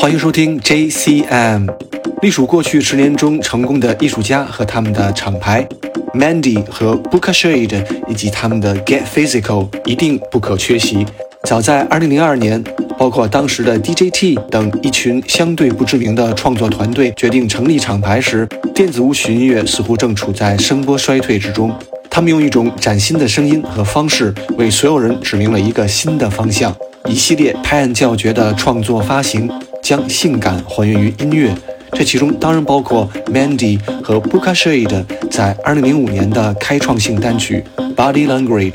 欢迎收听 JCM。隶属过去十年中成功的艺术家和他们的厂牌，Mandy 和 Booka Shade 以及他们的 Get Physical 一定不可缺席。早在2002年，包括当时的 DJT 等一群相对不知名的创作团队决定成立厂牌时，电子舞曲音乐似乎正处在声波衰退之中。他们用一种崭新的声音和方式，为所有人指明了一个新的方向。一系列拍案叫绝的创作发行，将性感还原于音乐。这其中当然包括 Mandy 和 Booka Shade 在2005年的开创性单曲《Body Language》。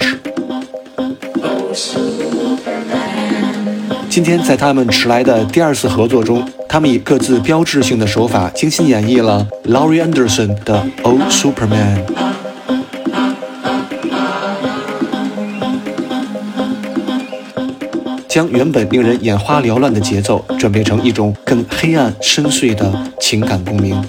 今天在他们迟来的第二次合作中，他们以各自标志性的手法精心演绎了 Laurie Anderson 的《Oh Superman》。将原本令人眼花缭乱的节奏转变成一种更黑暗深邃的情感共鸣。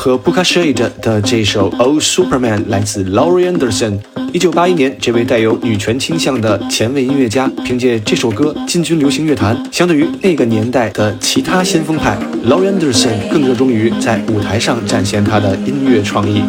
和 Booka Shade 的这首 Old Superman 来自 Laurie Anderson。一九八一年，这位带有女权倾向的前卫音乐家凭借这首歌进军流行乐坛。相对于那个年代的其他先锋派，Laurie Anderson 更热衷于在舞台上展现他的音乐创意。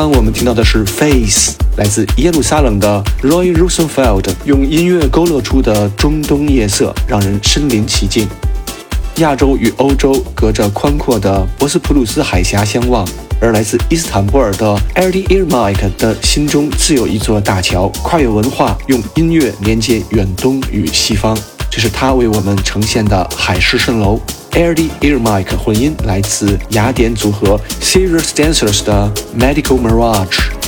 刚我们听到的是《Face》，来自耶路撒冷的 Roy Rosenfeld，用音乐勾勒出的中东夜色，让人身临其境。亚洲与欧洲隔着宽阔的博斯普鲁斯海峡相望，而来自伊斯坦布尔的 Eddie Irmak 的心中自有一座大桥，跨越文化，用音乐连接远东与西方。这是他为我们呈现的海市蜃楼。Eddie Irmak 混音来自雅典组合 Serious Dancers 的 Medical Mirage。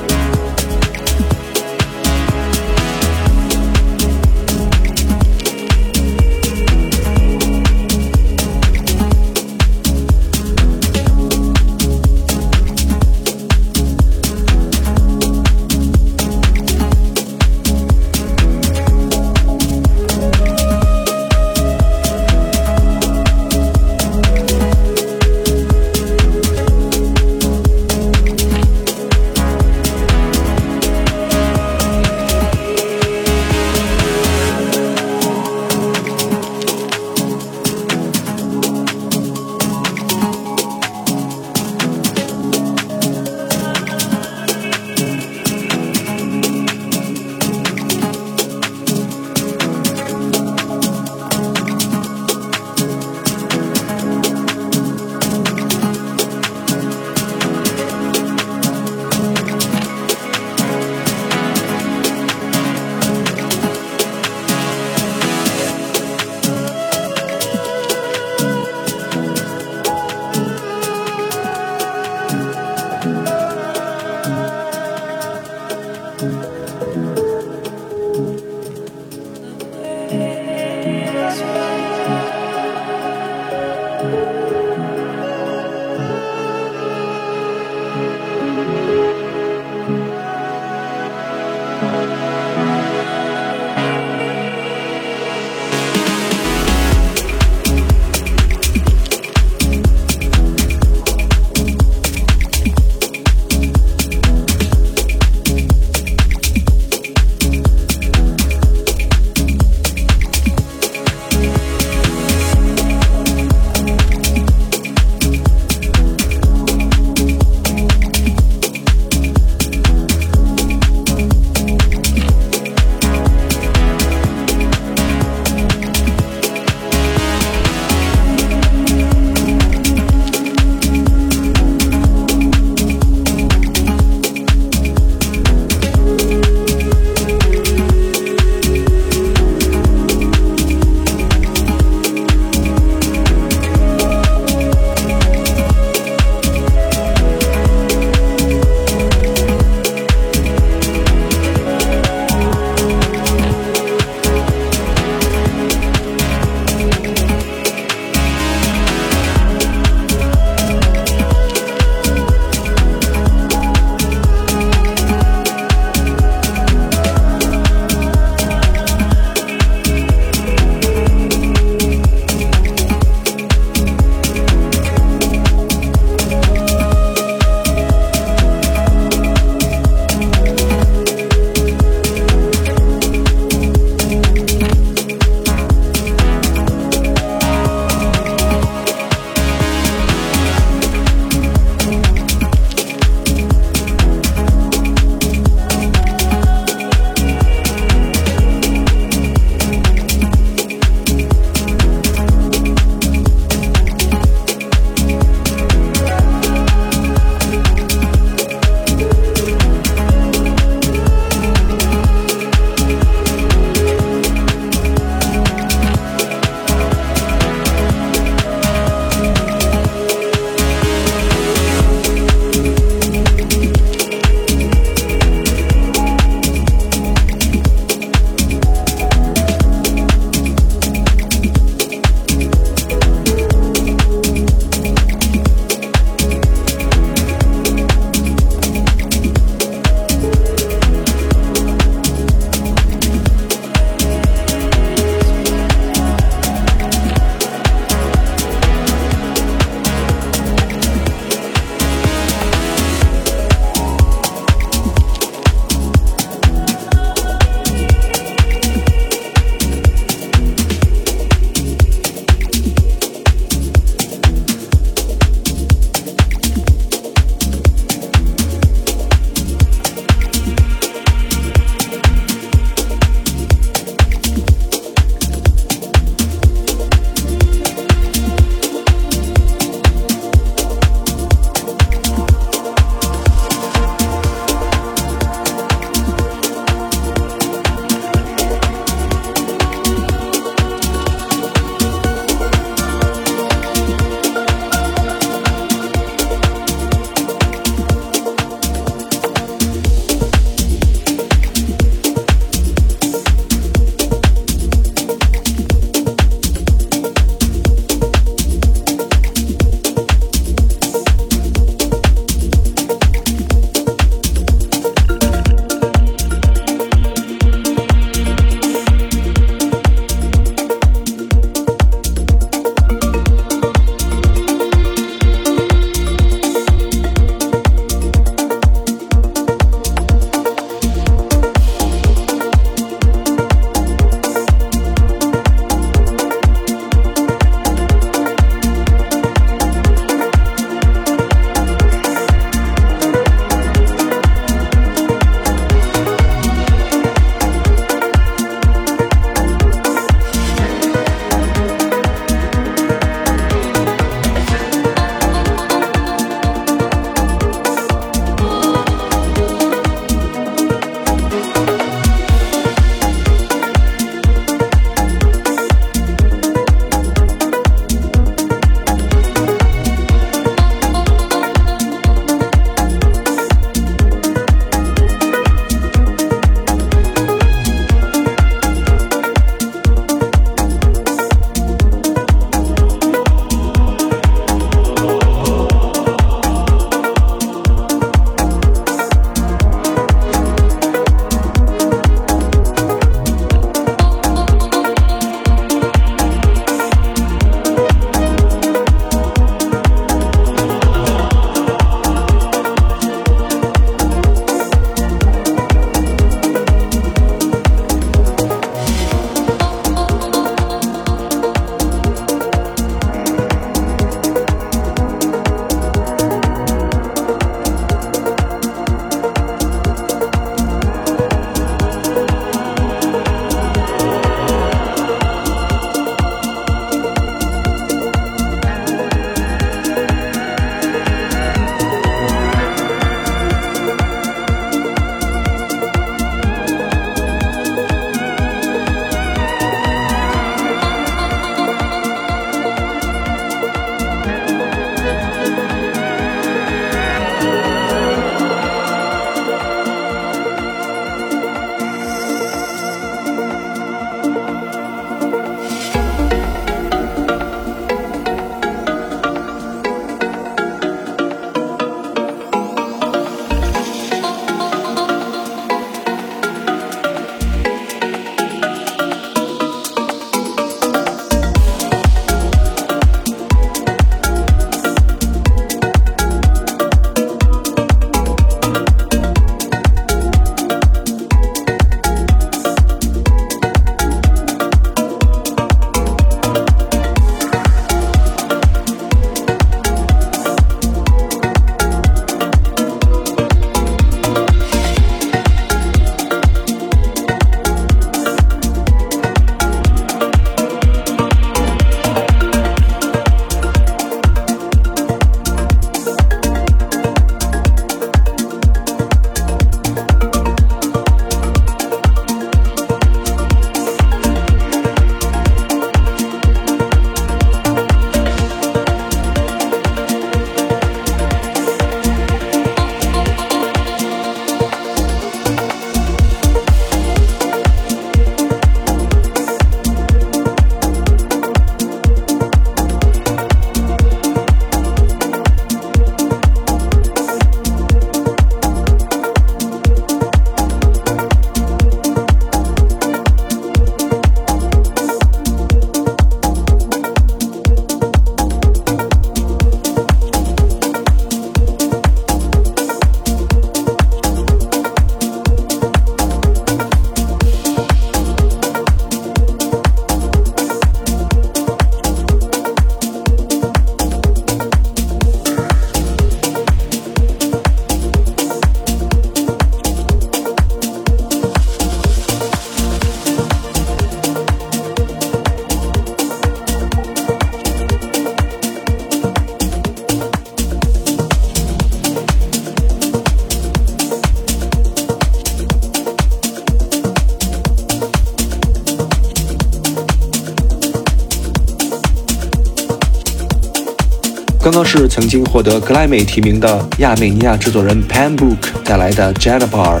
曾经获得格莱美提名的亚美尼亚制作人 Pan Book 带来的 Janabar。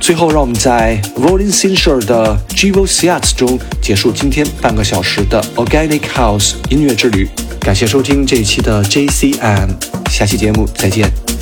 最后，让我们在 Rolling s i n s h e r 的 Givo Siats 中结束今天半个小时的 Organic House 音乐之旅。感谢收听这一期的 JCM，下期节目再见。